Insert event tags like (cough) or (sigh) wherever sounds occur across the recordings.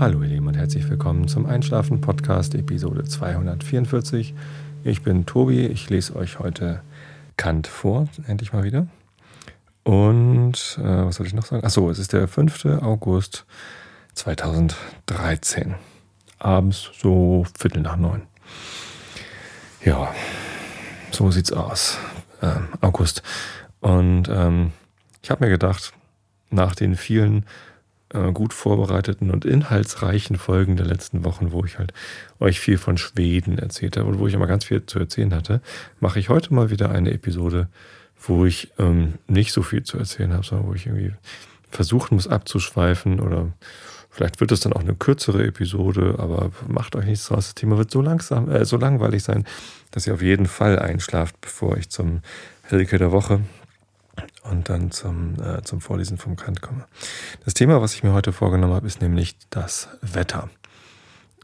Hallo ihr Lieben und herzlich willkommen zum Einschlafen Podcast Episode 244. Ich bin Tobi, ich lese euch heute Kant vor, endlich mal wieder. Und äh, was soll ich noch sagen? Achso, es ist der 5. August 2013. Abends so Viertel nach neun. Ja, so sieht's aus. Ähm, August. Und ähm, ich habe mir gedacht, nach den vielen äh, gut vorbereiteten und inhaltsreichen Folgen der letzten Wochen, wo ich halt euch viel von Schweden erzählt habe und wo ich immer ganz viel zu erzählen hatte, mache ich heute mal wieder eine Episode, wo ich ähm, nicht so viel zu erzählen habe, sondern wo ich irgendwie versuchen muss abzuschweifen oder vielleicht wird es dann auch eine kürzere Episode, aber macht euch nichts draus. Das Thema wird so langsam, äh, so langweilig sein, dass ihr auf jeden Fall einschlaft, bevor ich zum Helke der Woche und dann zum, äh, zum Vorlesen vom Kant komme. Das Thema, was ich mir heute vorgenommen habe, ist nämlich das Wetter.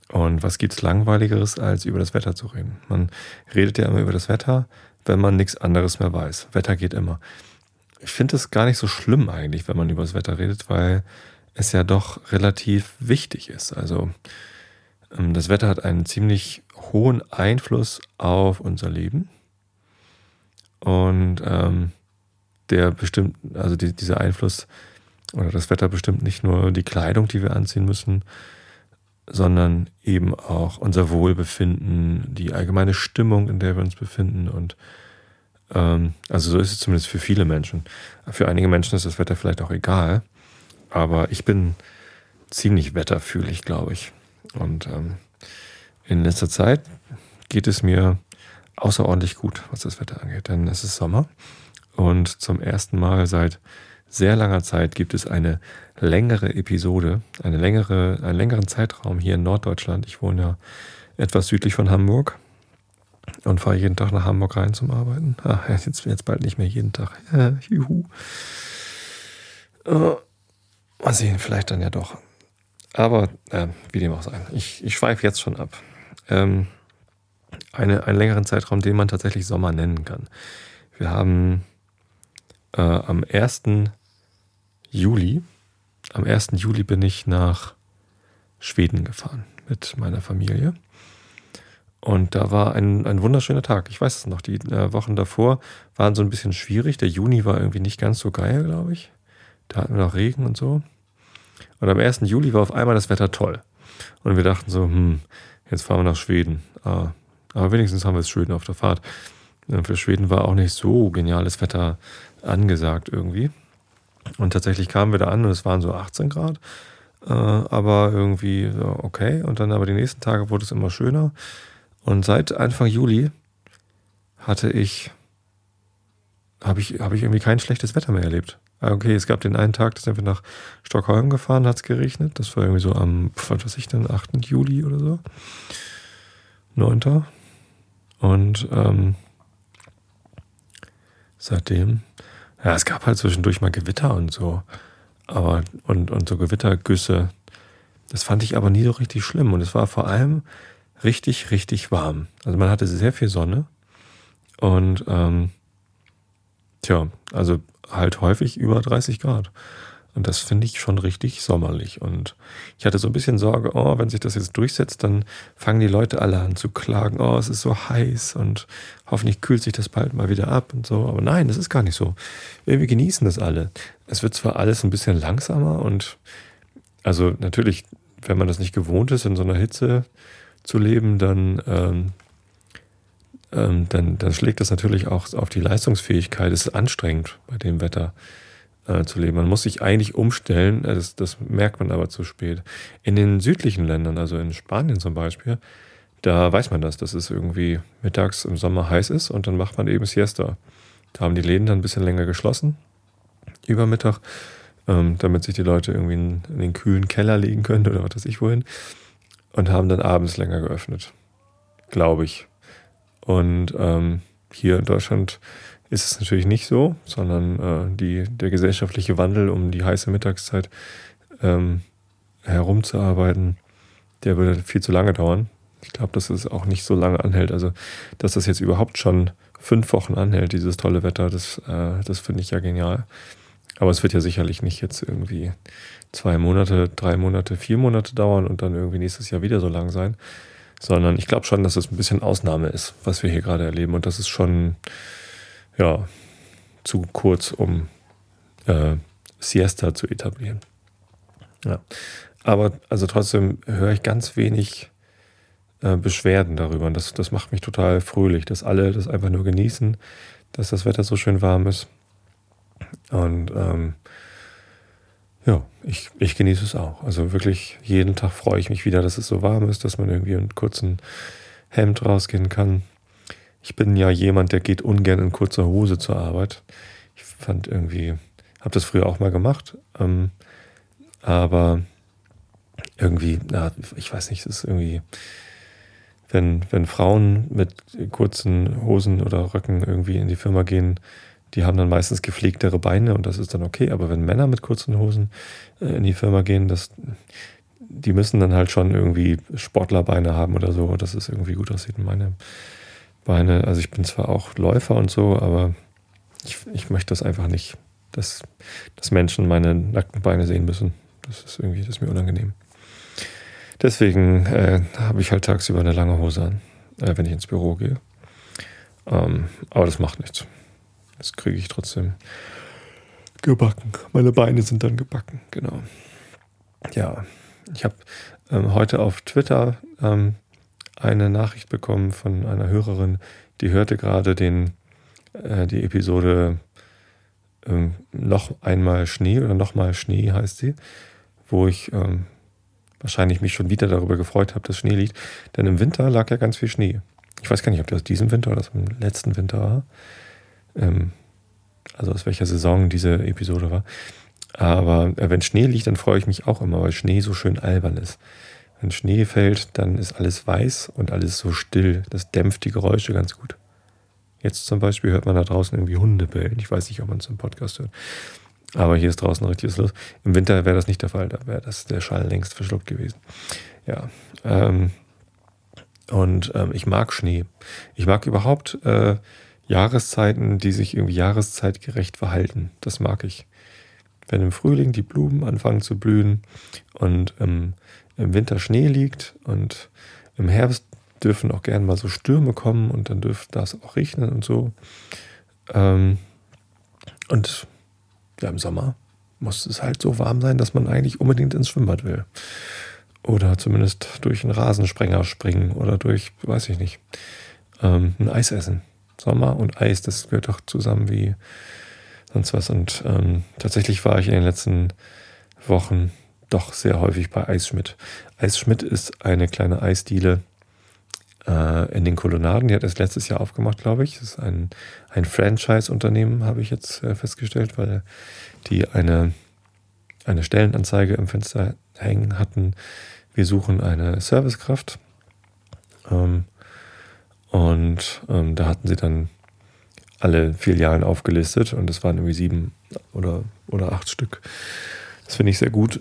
Und was gibt es langweiligeres, als über das Wetter zu reden? Man redet ja immer über das Wetter, wenn man nichts anderes mehr weiß. Wetter geht immer. Ich finde es gar nicht so schlimm eigentlich, wenn man über das Wetter redet, weil es ja doch relativ wichtig ist. Also ähm, das Wetter hat einen ziemlich hohen Einfluss auf unser Leben. Und ähm, der bestimmt, also die, dieser Einfluss oder das Wetter bestimmt nicht nur die Kleidung, die wir anziehen müssen, sondern eben auch unser Wohlbefinden, die allgemeine Stimmung, in der wir uns befinden. Und ähm, also so ist es zumindest für viele Menschen. Für einige Menschen ist das Wetter vielleicht auch egal, aber ich bin ziemlich wetterfühlig, glaube ich. Und ähm, in letzter Zeit geht es mir außerordentlich gut, was das Wetter angeht, denn es ist Sommer und zum ersten Mal seit sehr langer Zeit gibt es eine längere Episode, eine längere, einen längeren Zeitraum hier in Norddeutschland. Ich wohne ja etwas südlich von Hamburg und fahre jeden Tag nach Hamburg rein zum Arbeiten. Ach, jetzt, jetzt bald nicht mehr jeden Tag. (laughs) Juhu. Uh, mal sehen, vielleicht dann ja doch. Aber äh, wie dem auch sei. Ich, ich schweife jetzt schon ab. Ähm, eine, einen längeren Zeitraum, den man tatsächlich Sommer nennen kann. Wir haben äh, am 1. Juli, am 1. Juli bin ich nach Schweden gefahren mit meiner Familie. Und da war ein, ein wunderschöner Tag. Ich weiß es noch, die äh, Wochen davor waren so ein bisschen schwierig. Der Juni war irgendwie nicht ganz so geil, glaube ich. Da hatten wir noch Regen und so. Und am 1. Juli war auf einmal das Wetter toll. Und wir dachten so, hm, jetzt fahren wir nach Schweden. Ah, aber wenigstens haben wir es schön auf der Fahrt. Für Schweden war auch nicht so geniales Wetter angesagt irgendwie. Und tatsächlich kamen wir da an und es waren so 18 Grad. Äh, aber irgendwie okay. Und dann aber die nächsten Tage wurde es immer schöner. Und seit Anfang Juli hatte ich, habe ich, habe ich irgendwie kein schlechtes Wetter mehr erlebt. Ah, okay, es gab den einen Tag, da sind wir nach Stockholm gefahren, hat es geregnet. Das war irgendwie so am, was weiß ich denn, 8. Juli oder so. 9. Und ähm, seitdem ja, es gab halt zwischendurch mal Gewitter und so. Aber, und, und so Gewittergüsse. Das fand ich aber nie so richtig schlimm. Und es war vor allem richtig, richtig warm. Also man hatte sehr viel Sonne. Und ähm, tja, also halt häufig über 30 Grad. Und das finde ich schon richtig sommerlich. Und ich hatte so ein bisschen Sorge, oh, wenn sich das jetzt durchsetzt, dann fangen die Leute alle an zu klagen, oh, es ist so heiß und hoffentlich kühlt sich das bald mal wieder ab und so. Aber nein, das ist gar nicht so. Wir genießen das alle. Es wird zwar alles ein bisschen langsamer und also natürlich, wenn man das nicht gewohnt ist, in so einer Hitze zu leben, dann, ähm, ähm, dann, dann schlägt das natürlich auch auf die Leistungsfähigkeit. Es ist anstrengend bei dem Wetter äh, zu leben. Man muss sich eigentlich umstellen, äh, das, das merkt man aber zu spät. In den südlichen Ländern, also in Spanien zum Beispiel, da weiß man das, dass es irgendwie mittags im Sommer heiß ist und dann macht man eben Siesta. Da haben die Läden dann ein bisschen länger geschlossen, über Mittag, ähm, damit sich die Leute irgendwie in, in, den kühlen Keller legen können oder was weiß ich wohin. Und haben dann abends länger geöffnet. Glaube ich. Und ähm, hier in Deutschland ist es natürlich nicht so, sondern äh, die, der gesellschaftliche Wandel, um die heiße Mittagszeit ähm, herumzuarbeiten, der würde viel zu lange dauern. Ich glaube, dass es auch nicht so lange anhält. Also, dass das jetzt überhaupt schon fünf Wochen anhält, dieses tolle Wetter, das, äh, das finde ich ja genial. Aber es wird ja sicherlich nicht jetzt irgendwie zwei Monate, drei Monate, vier Monate dauern und dann irgendwie nächstes Jahr wieder so lang sein, sondern ich glaube schon, dass es ein bisschen Ausnahme ist, was wir hier gerade erleben und das ist schon ja zu kurz, um äh, Siesta zu etablieren. Ja, aber also trotzdem höre ich ganz wenig äh, Beschwerden darüber und das, das macht mich total fröhlich, dass alle das einfach nur genießen, dass das Wetter so schön warm ist und ähm, ja, ich, ich genieße es auch. Also wirklich jeden Tag freue ich mich wieder, dass es so warm ist, dass man irgendwie in kurzen Hemd rausgehen kann. Ich bin ja jemand, der geht ungern in kurzer Hose zur Arbeit. Ich fand irgendwie, habe das früher auch mal gemacht, ähm, aber irgendwie, na, ich weiß nicht, es ist irgendwie, wenn, wenn Frauen mit kurzen Hosen oder Röcken irgendwie in die Firma gehen, die haben dann meistens gepflegtere Beine und das ist dann okay. Aber wenn Männer mit kurzen Hosen äh, in die Firma gehen, das, die müssen dann halt schon irgendwie Sportlerbeine haben oder so, dass es irgendwie gut aussieht. Meine Beine, also ich bin zwar auch Läufer und so, aber ich, ich möchte das einfach nicht, dass, dass Menschen meine nackten Beine sehen müssen. Das ist irgendwie, das ist mir unangenehm. Deswegen äh, habe ich halt tagsüber eine lange Hose an, äh, wenn ich ins Büro gehe. Ähm, aber das macht nichts. Das kriege ich trotzdem gebacken. Meine Beine sind dann gebacken, genau. Ja, ich habe ähm, heute auf Twitter ähm, eine Nachricht bekommen von einer Hörerin, die hörte gerade den, äh, die Episode ähm, noch einmal Schnee oder nochmal Schnee heißt sie, wo ich ähm, wahrscheinlich mich schon wieder darüber gefreut habe, dass Schnee liegt. Denn im Winter lag ja ganz viel Schnee. Ich weiß gar nicht, ob das diesem Winter oder das im letzten Winter war ähm, also aus welcher Saison diese Episode war. Aber äh, wenn Schnee liegt, dann freue ich mich auch immer, weil Schnee so schön albern ist. Wenn Schnee fällt, dann ist alles weiß und alles so still. Das dämpft die Geräusche ganz gut. Jetzt zum Beispiel hört man da draußen irgendwie Hunde bellen. Ich weiß nicht, ob man es im Podcast hört. Aber hier ist draußen richtig was los. Im Winter wäre das nicht der Fall. Da wäre das der Schall längst verschluckt gewesen. Ja. Ähm, und ähm, ich mag Schnee. Ich mag überhaupt äh, Jahreszeiten, die sich irgendwie jahreszeitgerecht verhalten. Das mag ich. Wenn im Frühling die Blumen anfangen zu blühen und ähm, im Winter Schnee liegt und im Herbst dürfen auch gerne mal so Stürme kommen und dann dürfte das auch regnen und so. Ähm, und ja, im Sommer muss es halt so warm sein, dass man eigentlich unbedingt ins Schwimmbad will. Oder zumindest durch einen Rasensprenger springen oder durch, weiß ich nicht, ähm, ein Eis essen. Sommer und Eis, das gehört doch zusammen wie sonst was. Und ähm, tatsächlich war ich in den letzten Wochen doch sehr häufig bei Eisschmidt. Eisschmidt ist eine kleine Eisdiele äh, in den Kolonnaden. Die hat es letztes Jahr aufgemacht, glaube ich. Das ist ein, ein Franchise-Unternehmen, habe ich jetzt äh, festgestellt, weil die eine, eine Stellenanzeige im Fenster hängen hatten. Wir suchen eine Servicekraft. Ähm, und ähm, da hatten sie dann alle Filialen aufgelistet und es waren irgendwie sieben oder, oder acht Stück. Das finde ich sehr gut.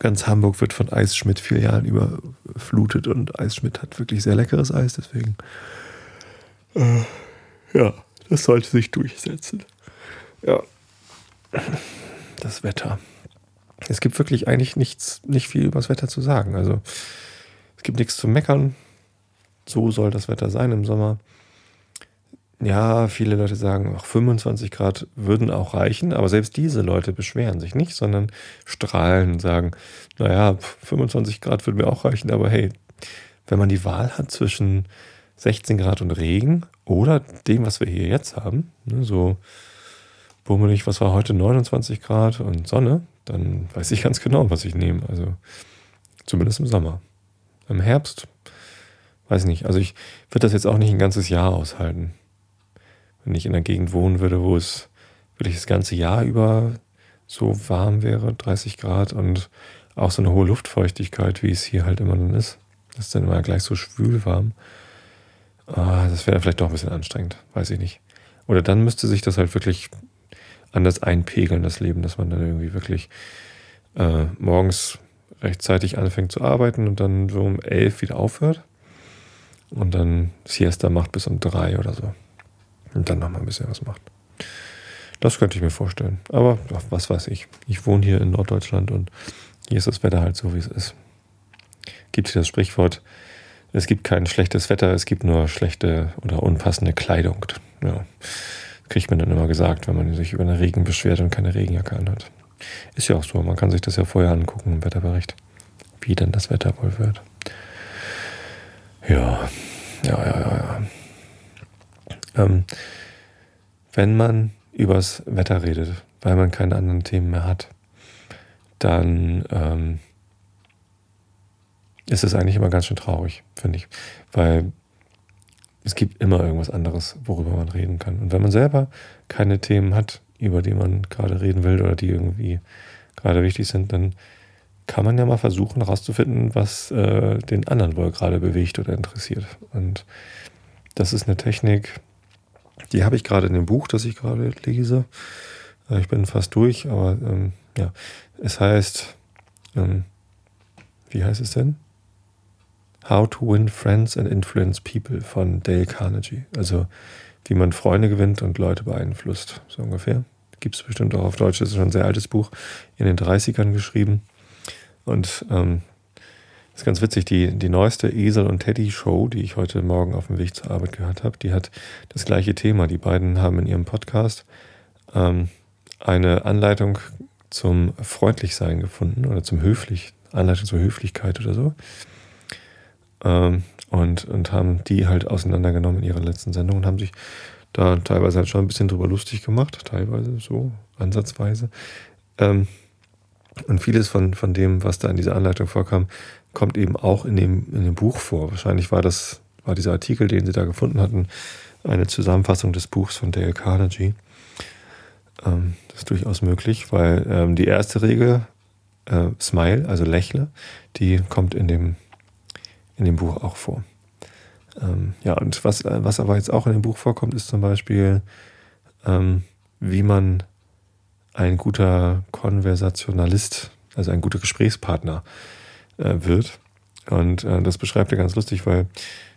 Ganz Hamburg wird von Eisschmidt-Filialen überflutet und Eisschmidt hat wirklich sehr leckeres Eis, deswegen äh, ja, das sollte sich durchsetzen. Ja, das Wetter. Es gibt wirklich eigentlich nichts, nicht viel über das Wetter zu sagen. Also es gibt nichts zu meckern so soll das Wetter sein im Sommer. Ja, viele Leute sagen, auch 25 Grad würden auch reichen, aber selbst diese Leute beschweren sich nicht, sondern strahlen und sagen, naja, 25 Grad würden mir auch reichen, aber hey, wenn man die Wahl hat zwischen 16 Grad und Regen oder dem, was wir hier jetzt haben, ne, so bummelig, was war heute 29 Grad und Sonne, dann weiß ich ganz genau, was ich nehme. Also zumindest im Sommer. Im Herbst weiß nicht, also ich würde das jetzt auch nicht ein ganzes Jahr aushalten. Wenn ich in einer Gegend wohnen würde, wo es wirklich das ganze Jahr über so warm wäre, 30 Grad und auch so eine hohe Luftfeuchtigkeit, wie es hier halt immer dann ist. Das ist dann immer gleich so schwül warm. Ah, das wäre vielleicht doch ein bisschen anstrengend, weiß ich nicht. Oder dann müsste sich das halt wirklich anders einpegeln, das Leben, dass man dann irgendwie wirklich äh, morgens rechtzeitig anfängt zu arbeiten und dann so um elf wieder aufhört und dann Siesta macht bis um drei oder so. Und dann nochmal ein bisschen was macht. Das könnte ich mir vorstellen. Aber was weiß ich. Ich wohne hier in Norddeutschland und hier ist das Wetter halt so, wie es ist. Gibt hier das Sprichwort, es gibt kein schlechtes Wetter, es gibt nur schlechte oder unpassende Kleidung. Ja, kriegt man dann immer gesagt, wenn man sich über den Regen beschwert und keine Regenjacke anhat. Ist ja auch so, man kann sich das ja vorher angucken im Wetterbericht, wie denn das Wetter wohl wird. Ja, ja, ja, ja, ja. Ähm, wenn man übers Wetter redet, weil man keine anderen Themen mehr hat, dann ähm, ist es eigentlich immer ganz schön traurig, finde ich. Weil es gibt immer irgendwas anderes, worüber man reden kann. Und wenn man selber keine Themen hat, über die man gerade reden will oder die irgendwie gerade wichtig sind, dann kann man ja mal versuchen herauszufinden, was äh, den anderen wohl gerade bewegt oder interessiert. Und das ist eine Technik, die habe ich gerade in dem Buch, das ich gerade lese. Äh, ich bin fast durch, aber ähm, ja, es heißt, ähm, wie heißt es denn? How to Win Friends and Influence People von Dale Carnegie. Also wie man Freunde gewinnt und Leute beeinflusst, so ungefähr. Gibt es bestimmt auch auf Deutsch, das ist schon ein sehr altes Buch, in den 30ern geschrieben. Und ähm, ist ganz witzig, die, die neueste Esel und Teddy Show, die ich heute Morgen auf dem Weg zur Arbeit gehört habe, die hat das gleiche Thema. Die beiden haben in ihrem Podcast ähm, eine Anleitung zum Freundlichsein gefunden oder zum Höflich, Anleitung zur Höflichkeit oder so. Ähm, und, und haben die halt auseinandergenommen in ihrer letzten Sendung und haben sich da teilweise halt schon ein bisschen drüber lustig gemacht, teilweise so, ansatzweise. Ähm, und vieles von, von dem, was da in dieser Anleitung vorkam, kommt eben auch in dem, in dem Buch vor. Wahrscheinlich war das, war dieser Artikel, den sie da gefunden hatten, eine Zusammenfassung des Buchs von Dale Carnegie. Ähm, das ist durchaus möglich, weil ähm, die erste Regel, äh, Smile, also lächle, die kommt in dem, in dem Buch auch vor. Ähm, ja, und was, was aber jetzt auch in dem Buch vorkommt, ist zum Beispiel, ähm, wie man ein guter Konversationalist, also ein guter Gesprächspartner wird. Und äh, das beschreibt er ganz lustig, weil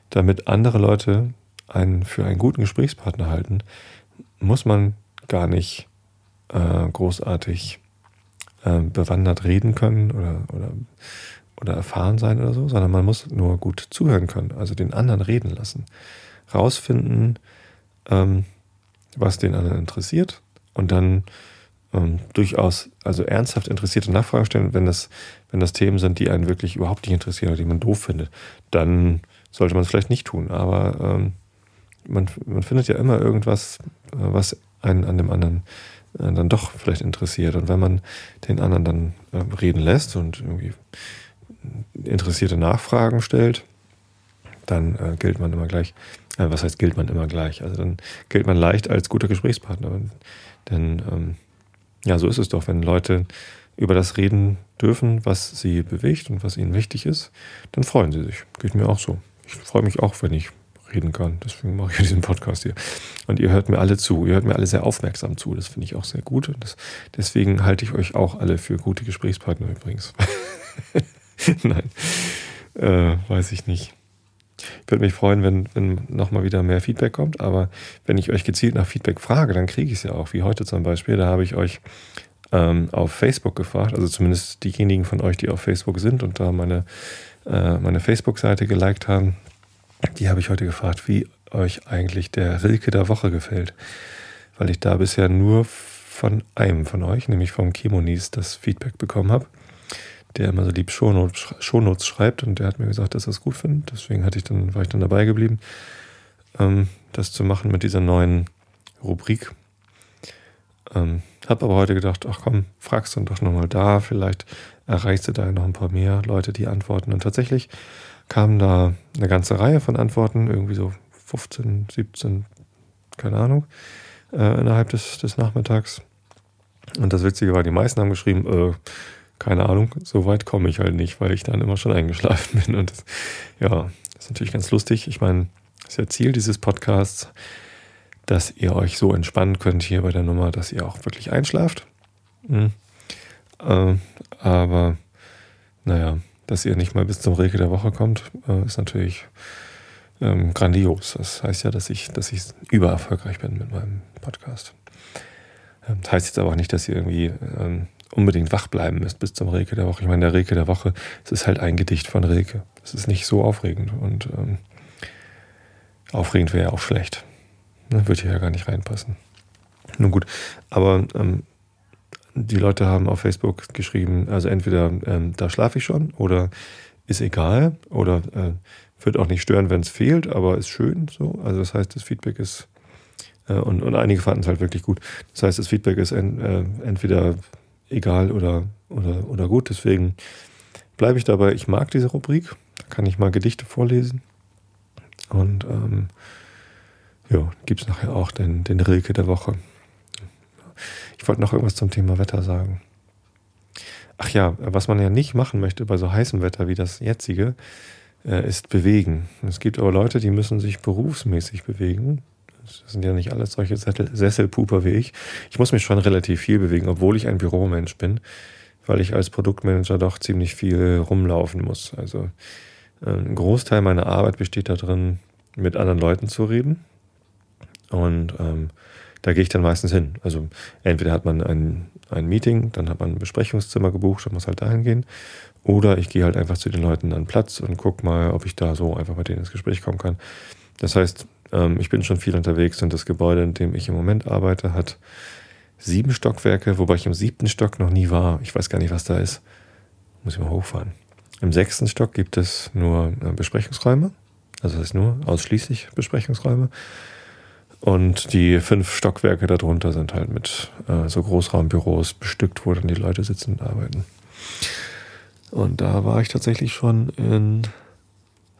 damit andere Leute einen für einen guten Gesprächspartner halten, muss man gar nicht äh, großartig äh, bewandert reden können oder, oder, oder erfahren sein oder so, sondern man muss nur gut zuhören können, also den anderen reden lassen. Rausfinden, ähm, was den anderen interessiert und dann ähm, durchaus also ernsthaft interessierte Nachfragen stellen, wenn das, wenn das Themen sind, die einen wirklich überhaupt nicht interessieren oder die man doof findet, dann sollte man es vielleicht nicht tun. Aber ähm, man, man findet ja immer irgendwas, äh, was einen an dem anderen äh, dann doch vielleicht interessiert. Und wenn man den anderen dann äh, reden lässt und irgendwie interessierte Nachfragen stellt, dann äh, gilt man immer gleich, äh, was heißt gilt man immer gleich? Also dann gilt man leicht als guter Gesprächspartner. Denn ähm, ja, so ist es doch, wenn Leute über das reden dürfen, was sie bewegt und was ihnen wichtig ist, dann freuen sie sich. Geht mir auch so. Ich freue mich auch, wenn ich reden kann. Deswegen mache ich diesen Podcast hier. Und ihr hört mir alle zu. Ihr hört mir alle sehr aufmerksam zu. Das finde ich auch sehr gut. Und das, deswegen halte ich euch auch alle für gute Gesprächspartner übrigens. (laughs) Nein, äh, weiß ich nicht. Ich würde mich freuen, wenn, wenn nochmal wieder mehr Feedback kommt, aber wenn ich euch gezielt nach Feedback frage, dann kriege ich es ja auch, wie heute zum Beispiel. Da habe ich euch ähm, auf Facebook gefragt, also zumindest diejenigen von euch, die auf Facebook sind und da meine, äh, meine Facebook-Seite geliked haben, die habe ich heute gefragt, wie euch eigentlich der Rilke der Woche gefällt. Weil ich da bisher nur von einem von euch, nämlich vom Chemonis, das Feedback bekommen habe der immer so lieb Shownotes, Shownotes schreibt und der hat mir gesagt, dass er es gut findet. Deswegen hatte ich dann, war ich dann dabei geblieben, ähm, das zu machen mit dieser neuen Rubrik. Ähm, hab aber heute gedacht, ach komm, fragst du doch nochmal da, vielleicht erreichst du da noch ein paar mehr Leute, die antworten. Und tatsächlich kamen da eine ganze Reihe von Antworten, irgendwie so 15, 17, keine Ahnung, äh, innerhalb des, des Nachmittags. Und das Witzige war, die meisten haben geschrieben, äh, keine Ahnung, so weit komme ich halt nicht, weil ich dann immer schon eingeschlafen (laughs) bin. Und das, ja, das ist natürlich ganz lustig. Ich meine, das ist ja Ziel dieses Podcasts, dass ihr euch so entspannen könnt hier bei der Nummer, dass ihr auch wirklich einschlaft. Mhm. Äh, aber naja, dass ihr nicht mal bis zum Regel der Woche kommt, äh, ist natürlich ähm, grandios. Das heißt ja, dass ich, dass ich übererfolgreich bin mit meinem Podcast. Ähm, das heißt jetzt aber auch nicht, dass ihr irgendwie ähm, unbedingt wach bleiben müsst bis zum Reke der Woche. Ich meine, der Reke der Woche, es ist halt ein Gedicht von Reke. Das ist nicht so aufregend und ähm, aufregend wäre ja auch schlecht. Ne, würde hier ja gar nicht reinpassen. Nun gut, aber ähm, die Leute haben auf Facebook geschrieben, also entweder ähm, da schlafe ich schon oder ist egal oder äh, wird auch nicht stören, wenn es fehlt, aber ist schön so. Also das heißt, das Feedback ist äh, und, und einige fanden es halt wirklich gut. Das heißt, das Feedback ist en, äh, entweder egal oder, oder, oder gut. Deswegen bleibe ich dabei. Ich mag diese Rubrik. Da kann ich mal Gedichte vorlesen. Und ähm, ja, gibt es nachher auch den, den Rilke der Woche. Ich wollte noch irgendwas zum Thema Wetter sagen. Ach ja, was man ja nicht machen möchte bei so heißem Wetter wie das jetzige, äh, ist bewegen. Es gibt aber Leute, die müssen sich berufsmäßig bewegen. Das sind ja nicht alles solche Sesselpuper wie ich. Ich muss mich schon relativ viel bewegen, obwohl ich ein Büromensch bin, weil ich als Produktmanager doch ziemlich viel rumlaufen muss. Also äh, ein Großteil meiner Arbeit besteht darin, mit anderen Leuten zu reden. Und ähm, da gehe ich dann meistens hin. Also entweder hat man ein, ein Meeting, dann hat man ein Besprechungszimmer gebucht und muss halt dahin gehen. Oder ich gehe halt einfach zu den Leuten an Platz und gucke mal, ob ich da so einfach mit denen ins Gespräch kommen kann. Das heißt, ähm, ich bin schon viel unterwegs und das Gebäude, in dem ich im Moment arbeite, hat sieben Stockwerke, wobei ich im siebten Stock noch nie war. Ich weiß gar nicht, was da ist. Muss ich mal hochfahren. Im sechsten Stock gibt es nur äh, Besprechungsräume. Also das heißt nur ausschließlich Besprechungsräume. Und die fünf Stockwerke darunter sind halt mit äh, so Großraumbüros bestückt, wo dann die Leute sitzen und arbeiten. Und da war ich tatsächlich schon in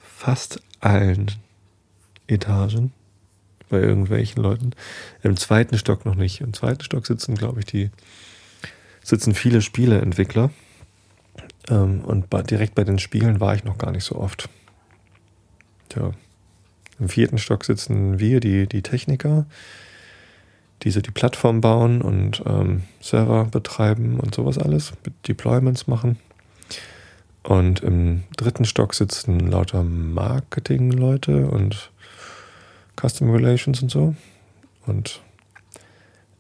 fast allen Etagen bei irgendwelchen Leuten. Im zweiten Stock noch nicht. Im zweiten Stock sitzen, glaube ich, die sitzen viele Spieleentwickler. Ähm, und bei, direkt bei den Spielen war ich noch gar nicht so oft. Tja. Im vierten Stock sitzen wir, die, die Techniker, die so die Plattform bauen und ähm, Server betreiben und sowas alles, Deployments machen. Und im dritten Stock sitzen lauter Marketing-Leute und Custom Relations und so. Und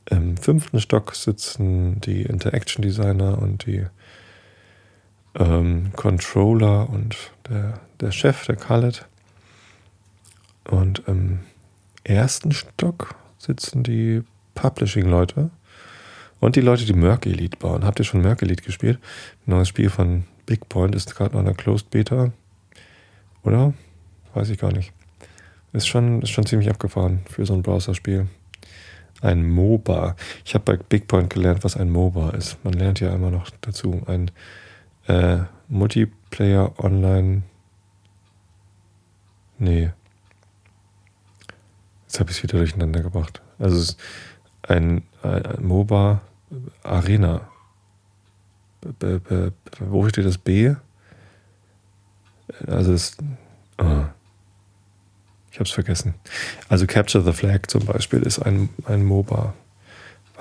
im fünften Stock sitzen die Interaction Designer und die ähm, Controller und der, der Chef, der Khaled. Und im ersten Stock sitzen die Publishing-Leute und die Leute, die Merc Elite bauen. Habt ihr schon Merc Elite gespielt? Ein neues Spiel von Big Point ist gerade noch in der Closed Beta. Oder? Weiß ich gar nicht. Ist schon, ist schon ziemlich abgefahren für so ein Browserspiel. Ein MOBA. Ich habe bei Bigpoint gelernt, was ein MOBA ist. Man lernt ja immer noch dazu. Ein äh, Multiplayer Online. Nee. Jetzt habe ich es wieder durcheinander gebracht. Also es ist ein, ein, ein MOBA Arena. B, b, wo steht das B? Also es. Oh. Ich habe es vergessen. Also Capture the Flag zum Beispiel ist ein, ein MOBA,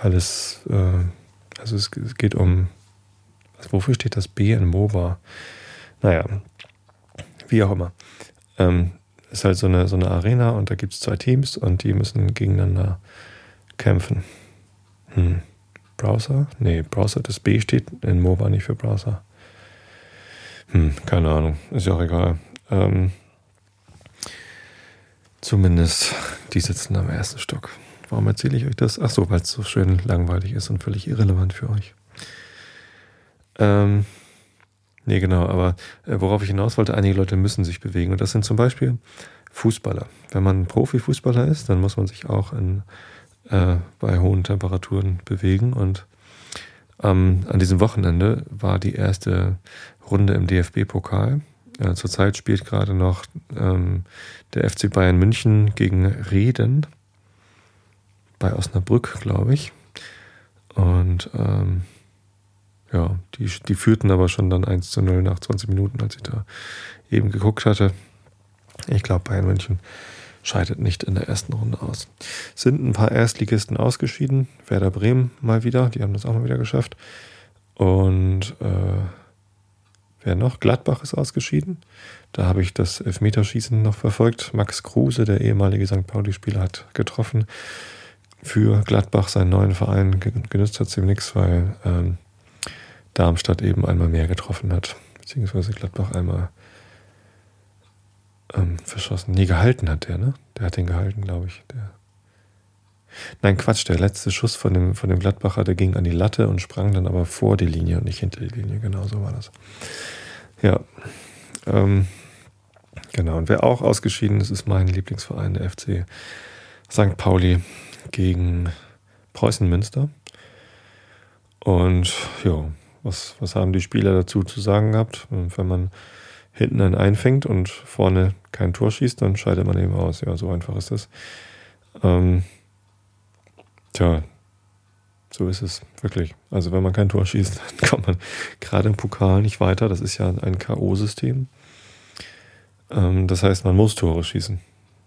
weil es, äh, also es geht um, also wofür steht das B in MOBA? Naja, wie auch immer. Ähm, ist halt so eine, so eine Arena und da gibt es zwei Teams und die müssen gegeneinander kämpfen. Hm. Browser? Nee, Browser, das B steht in MOBA nicht für Browser. Hm, keine Ahnung, ist ja auch egal. Ähm, Zumindest die sitzen am ersten Stock. Warum erzähle ich euch das? Ach so, weil es so schön langweilig ist und völlig irrelevant für euch. Ähm, nee, genau, aber äh, worauf ich hinaus wollte, einige Leute müssen sich bewegen. Und das sind zum Beispiel Fußballer. Wenn man Profifußballer ist, dann muss man sich auch in, äh, bei hohen Temperaturen bewegen. Und ähm, an diesem Wochenende war die erste Runde im DFB-Pokal. Ja, zurzeit spielt gerade noch ähm, der FC Bayern München gegen Reden bei Osnabrück, glaube ich. Und ähm, ja, die, die führten aber schon dann 1 zu 0 nach 20 Minuten, als ich da eben geguckt hatte. Ich glaube, Bayern München scheidet nicht in der ersten Runde aus. Sind ein paar Erstligisten ausgeschieden. Werder Bremen mal wieder, die haben das auch mal wieder geschafft. Und äh, Wer noch? Gladbach ist ausgeschieden. Da habe ich das Elfmeterschießen noch verfolgt. Max Kruse, der ehemalige St. Pauli-Spieler, hat getroffen. für Gladbach seinen neuen Verein genützt hat ihm nichts, weil ähm, Darmstadt eben einmal mehr getroffen hat, beziehungsweise Gladbach einmal ähm, verschossen. Nee, gehalten hat der, ne? Der hat den gehalten, glaube ich. Der. Nein, Quatsch, der letzte Schuss von dem, von dem Gladbacher, der ging an die Latte und sprang dann aber vor die Linie und nicht hinter die Linie. Genau so war das. Ja. Ähm, genau. Und wer auch ausgeschieden ist, ist mein Lieblingsverein, der FC St. Pauli gegen Preußen Münster. Und ja, was, was haben die Spieler dazu zu sagen gehabt? Wenn man hinten einen einfängt und vorne kein Tor schießt, dann scheidet man eben aus. Ja, so einfach ist das. Ähm, tja, so ist es wirklich. Also wenn man kein Tor schießt, (laughs) dann kommt man gerade im Pokal nicht weiter. Das ist ja ein K.O.-System. Ähm, das heißt, man muss Tore schießen.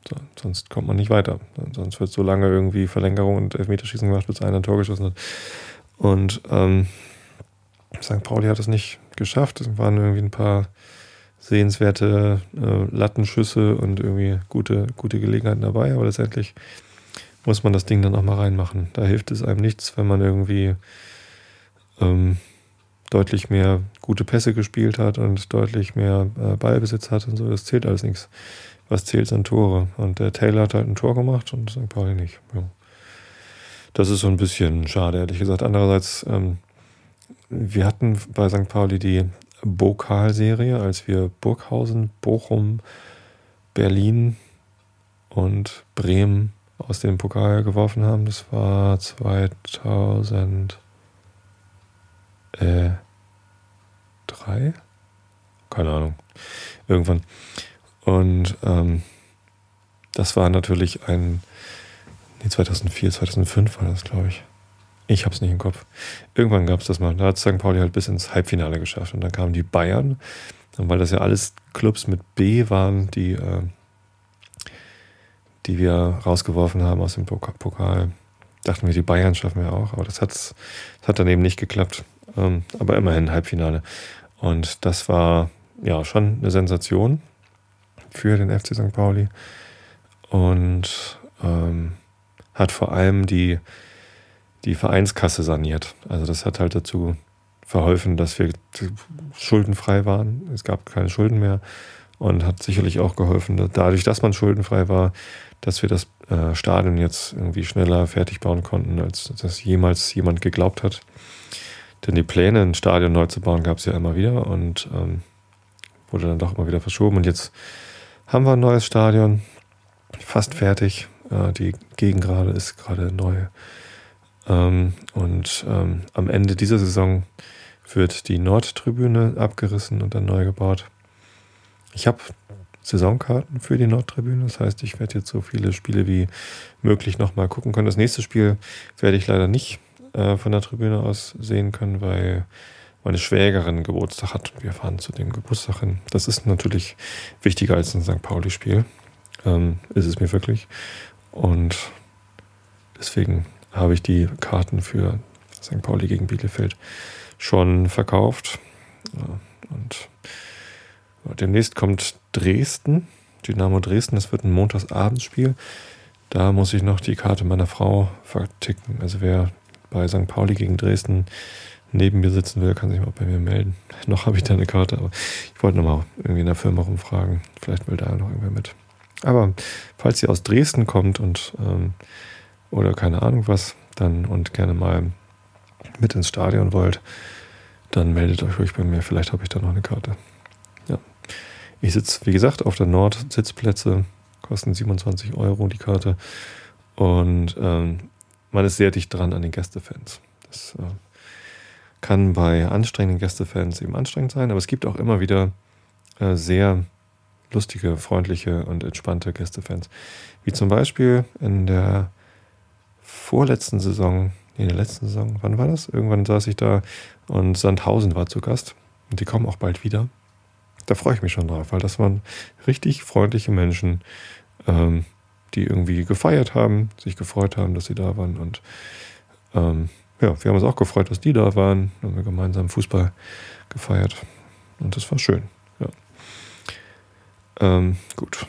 So, sonst kommt man nicht weiter. Sonst wird so lange irgendwie Verlängerung und Elfmeterschießen gemacht, bis einer ein Tor geschossen hat. Und ähm, St. Pauli hat es nicht geschafft. Es waren irgendwie ein paar sehenswerte äh, Lattenschüsse und irgendwie gute, gute Gelegenheiten dabei, aber letztendlich muss man das Ding dann auch mal reinmachen. Da hilft es einem nichts, wenn man irgendwie ähm, deutlich mehr gute Pässe gespielt hat und deutlich mehr äh, Ballbesitz hat und so. Das zählt alles nichts. Was zählt sind Tore? Und der Taylor hat halt ein Tor gemacht und St. Pauli nicht. Ja. Das ist so ein bisschen schade, ehrlich gesagt. Andererseits, ähm, wir hatten bei St. Pauli die Pokalserie, als wir Burghausen, Bochum, Berlin und Bremen aus dem Pokal geworfen haben. Das war 2003. Keine Ahnung. Irgendwann. Und ähm, das war natürlich ein. Nee, 2004, 2005 war das, glaube ich. Ich habe es nicht im Kopf. Irgendwann gab es das mal. Da hat St. Pauli halt bis ins Halbfinale geschafft. Und dann kamen die Bayern. Und weil das ja alles Clubs mit B waren, die, äh, die wir rausgeworfen haben aus dem Pokal, dachten wir, die Bayern schaffen wir auch. Aber das, hat's, das hat dann eben nicht geklappt. Ähm, aber immerhin Halbfinale. Und das war ja schon eine Sensation für den FC St. Pauli. Und ähm, hat vor allem die die Vereinskasse saniert. Also das hat halt dazu verholfen, dass wir schuldenfrei waren. Es gab keine Schulden mehr und hat sicherlich auch geholfen, dadurch, dass man schuldenfrei war, dass wir das äh, Stadion jetzt irgendwie schneller fertig bauen konnten, als das jemals jemand geglaubt hat. Denn die Pläne, ein Stadion neu zu bauen, gab es ja immer wieder und ähm, wurde dann doch immer wieder verschoben. Und jetzt haben wir ein neues Stadion, fast fertig. Äh, die Gegend gerade ist gerade neu ähm, und ähm, am Ende dieser Saison wird die Nordtribüne abgerissen und dann neu gebaut. Ich habe Saisonkarten für die Nordtribüne. Das heißt, ich werde jetzt so viele Spiele wie möglich nochmal gucken können. Das nächste Spiel werde ich leider nicht äh, von der Tribüne aus sehen können, weil meine Schwägerin Geburtstag hat und wir fahren zu dem Geburtstag hin. Das ist natürlich wichtiger als ein St. Pauli-Spiel. Ähm, ist es mir wirklich. Und deswegen habe ich die Karten für St. Pauli gegen Bielefeld schon verkauft. Und demnächst kommt Dresden, Dynamo Dresden. Das wird ein Montagsabendsspiel. Da muss ich noch die Karte meiner Frau verticken. Also wer bei St. Pauli gegen Dresden neben mir sitzen will, kann sich mal bei mir melden. (laughs) Noch habe ich da eine Karte, aber ich wollte nochmal irgendwie in der Firma rumfragen. Vielleicht will da noch irgendwer mit. Aber falls ihr aus Dresden kommt und ähm, oder keine Ahnung was, dann und gerne mal mit ins Stadion wollt, dann meldet euch ruhig bei mir. Vielleicht habe ich da noch eine Karte. Ich sitze, wie gesagt, auf der Nord-Sitzplätze, kosten 27 Euro die Karte. Und ähm, man ist sehr dicht dran an den Gästefans. Das äh, kann bei anstrengenden Gästefans eben anstrengend sein, aber es gibt auch immer wieder äh, sehr lustige, freundliche und entspannte Gästefans. Wie zum Beispiel in der vorletzten Saison, nee, in der letzten Saison, wann war das? Irgendwann saß ich da und Sandhausen war zu Gast. Und die kommen auch bald wieder. Da freue ich mich schon drauf, weil das waren richtig freundliche Menschen, ähm, die irgendwie gefeiert haben, sich gefreut haben, dass sie da waren. Und ähm, ja, wir haben uns auch gefreut, dass die da waren. Dann haben wir gemeinsam Fußball gefeiert. Und das war schön. Ja. Ähm, gut.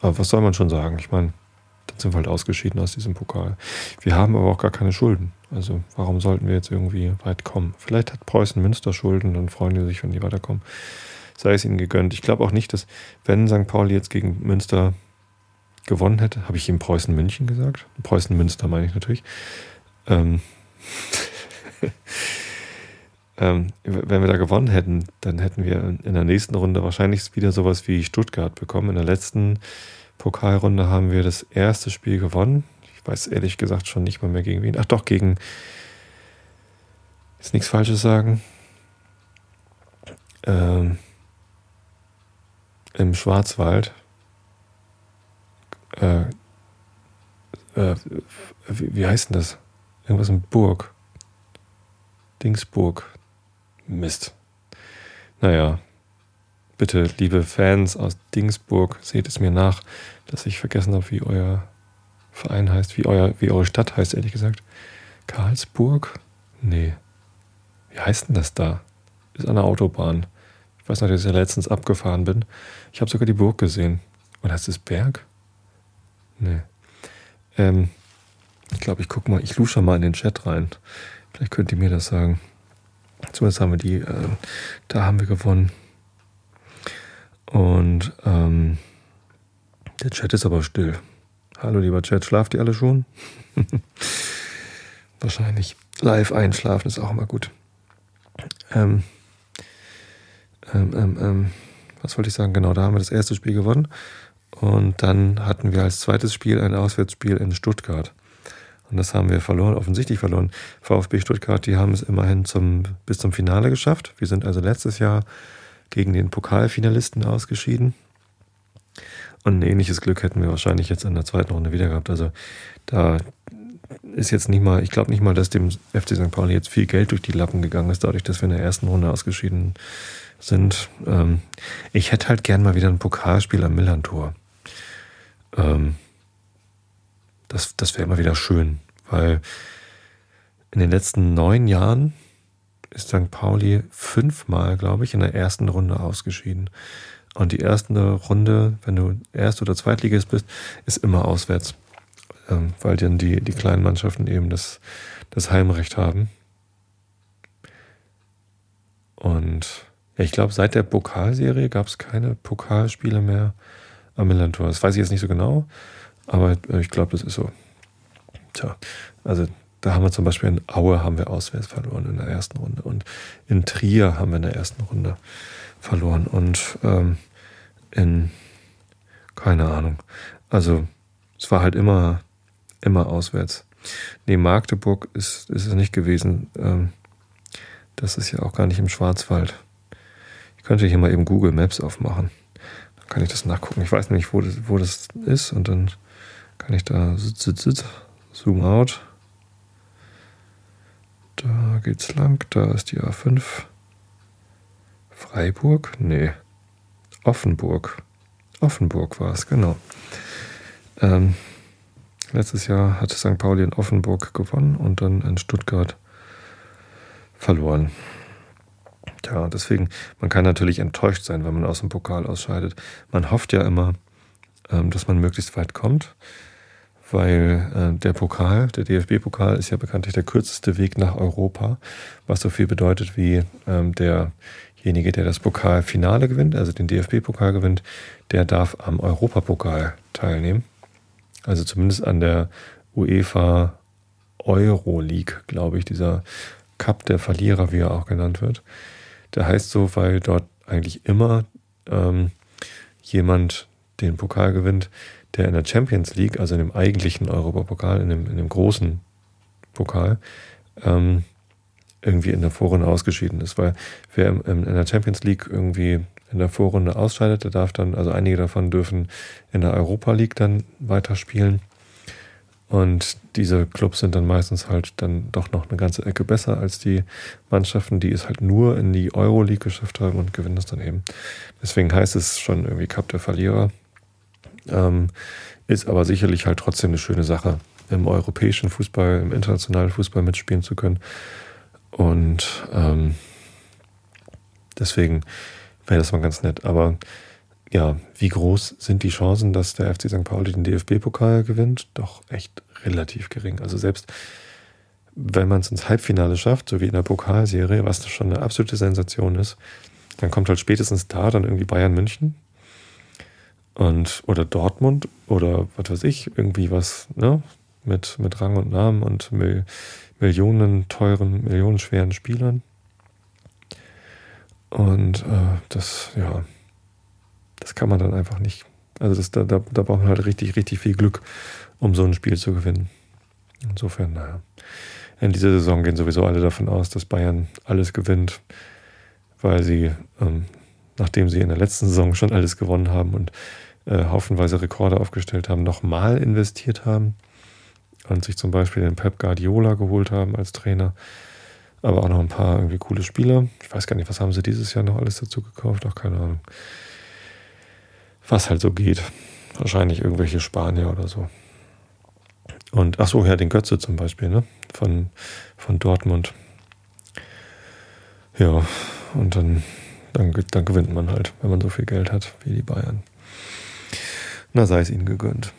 Aber was soll man schon sagen? Ich meine, Dann sind wir halt ausgeschieden aus diesem Pokal. Wir haben aber auch gar keine Schulden. Also warum sollten wir jetzt irgendwie weit kommen? Vielleicht hat Preußen Münster Schulden, dann freuen die sich, wenn die weiterkommen. Sei es ihnen gegönnt. Ich glaube auch nicht, dass, wenn St. Pauli jetzt gegen Münster gewonnen hätte, habe ich ihm Preußen München gesagt? Preußen Münster meine ich natürlich. Ähm, (laughs) ähm, wenn wir da gewonnen hätten, dann hätten wir in der nächsten Runde wahrscheinlich wieder sowas wie Stuttgart bekommen. In der letzten Pokalrunde haben wir das erste Spiel gewonnen. Weiß ehrlich gesagt schon nicht mal mehr gegen wen. Ach doch, gegen. Jetzt nichts Falsches sagen. Ähm, Im Schwarzwald. Äh, äh, wie, wie heißt denn das? Irgendwas in Burg. Dingsburg. Mist. Naja, bitte, liebe Fans aus Dingsburg, seht es mir nach, dass ich vergessen habe, wie euer Verein heißt, wie, euer, wie eure Stadt heißt, ehrlich gesagt. Karlsburg? Nee. Wie heißt denn das da? Ist an der Autobahn. Ich weiß noch, dass ich ja letztens abgefahren bin. Ich habe sogar die Burg gesehen. Und heißt es Berg? Nee. Ähm, ich glaube, ich gucke mal, ich lusche mal in den Chat rein. Vielleicht könnt ihr mir das sagen. Zumindest haben wir die, äh, da haben wir gewonnen. Und ähm, der Chat ist aber still. Hallo lieber Chat, schlaft ihr alle schon? (laughs) Wahrscheinlich. Live einschlafen ist auch immer gut. Ähm, ähm, ähm, ähm, was wollte ich sagen? Genau, da haben wir das erste Spiel gewonnen. Und dann hatten wir als zweites Spiel ein Auswärtsspiel in Stuttgart. Und das haben wir verloren, offensichtlich verloren. VfB Stuttgart, die haben es immerhin zum, bis zum Finale geschafft. Wir sind also letztes Jahr gegen den Pokalfinalisten ausgeschieden. Und ein ähnliches Glück hätten wir wahrscheinlich jetzt in der zweiten Runde wieder gehabt. Also da ist jetzt nicht mal, ich glaube nicht mal, dass dem FC St. Pauli jetzt viel Geld durch die Lappen gegangen ist, dadurch, dass wir in der ersten Runde ausgeschieden sind. Ähm, ich hätte halt gern mal wieder ein Pokalspiel am Millantor. Ähm, das, das wäre immer wieder schön, weil in den letzten neun Jahren ist St. Pauli fünfmal, glaube ich, in der ersten Runde ausgeschieden. Und die erste Runde, wenn du Erst- oder Zweitligist bist, ist immer auswärts, ähm, weil dann die, die kleinen Mannschaften eben das, das Heimrecht haben. Und ja, ich glaube, seit der Pokalserie gab es keine Pokalspiele mehr am Millantor. Das weiß ich jetzt nicht so genau. Aber äh, ich glaube, das ist so. Tja, also da haben wir zum Beispiel in Aue haben wir auswärts verloren in der ersten Runde und in Trier haben wir in der ersten Runde verloren und ähm, in keine Ahnung. Also es war halt immer immer auswärts. Nee, Magdeburg ist, ist es nicht gewesen. Ähm, das ist ja auch gar nicht im Schwarzwald. Ich könnte hier mal eben Google Maps aufmachen. Dann kann ich das nachgucken. Ich weiß nämlich, wo das, wo das ist und dann kann ich da Zoom out. Da geht's lang. Da ist die A5. Freiburg? Nee. Offenburg. Offenburg war es, genau. Ähm, letztes Jahr hatte St. Pauli in Offenburg gewonnen und dann in Stuttgart verloren. Ja, deswegen, man kann natürlich enttäuscht sein, wenn man aus dem Pokal ausscheidet. Man hofft ja immer, ähm, dass man möglichst weit kommt weil äh, der Pokal, der DFB-Pokal, ist ja bekanntlich der kürzeste Weg nach Europa, was so viel bedeutet wie ähm, derjenige, der das Pokalfinale gewinnt, also den DFB-Pokal gewinnt, der darf am Europapokal teilnehmen. Also zumindest an der UEFA Euroleague, glaube ich, dieser Cup der Verlierer, wie er auch genannt wird. Der heißt so, weil dort eigentlich immer ähm, jemand den Pokal gewinnt, der in der Champions League, also in dem eigentlichen Europapokal, in dem, in dem großen Pokal, ähm, irgendwie in der Vorrunde ausgeschieden ist. Weil wer in der Champions League irgendwie in der Vorrunde ausscheidet, der darf dann, also einige davon dürfen in der Europa League dann weiterspielen. Und diese Clubs sind dann meistens halt dann doch noch eine ganze Ecke besser als die Mannschaften, die es halt nur in die Euroleague geschafft haben und gewinnen es dann eben. Deswegen heißt es schon irgendwie Cup der Verlierer. Ähm, ist aber sicherlich halt trotzdem eine schöne Sache, im europäischen Fußball, im internationalen Fußball mitspielen zu können. Und ähm, deswegen wäre das mal ganz nett. Aber ja, wie groß sind die Chancen, dass der FC St. Pauli den DFB-Pokal gewinnt? Doch echt relativ gering. Also selbst wenn man es ins Halbfinale schafft, so wie in der Pokalserie, was schon eine absolute Sensation ist, dann kommt halt spätestens da dann irgendwie Bayern München und oder Dortmund oder was weiß ich, irgendwie was, ne? Mit, mit Rang und Namen und Mil Millionen teuren, millionenschweren Spielern. Und äh, das, ja, das kann man dann einfach nicht. Also das, da, da, da braucht man halt richtig, richtig viel Glück, um so ein Spiel zu gewinnen. Insofern, naja. In dieser Saison gehen sowieso alle davon aus, dass Bayern alles gewinnt, weil sie, ähm, nachdem sie in der letzten Saison schon alles gewonnen haben und äh, haufenweise Rekorde aufgestellt haben, nochmal investiert haben und sich zum Beispiel den Pep Guardiola geholt haben als Trainer, aber auch noch ein paar irgendwie coole Spieler. Ich weiß gar nicht, was haben sie dieses Jahr noch alles dazu gekauft, auch keine Ahnung. Was halt so geht. Wahrscheinlich irgendwelche Spanier oder so. Und ach so, ja, den Götze zum Beispiel, ne? Von, von Dortmund. Ja, und dann, dann, dann gewinnt man halt, wenn man so viel Geld hat wie die Bayern. Na, sei es ihnen gegönnt.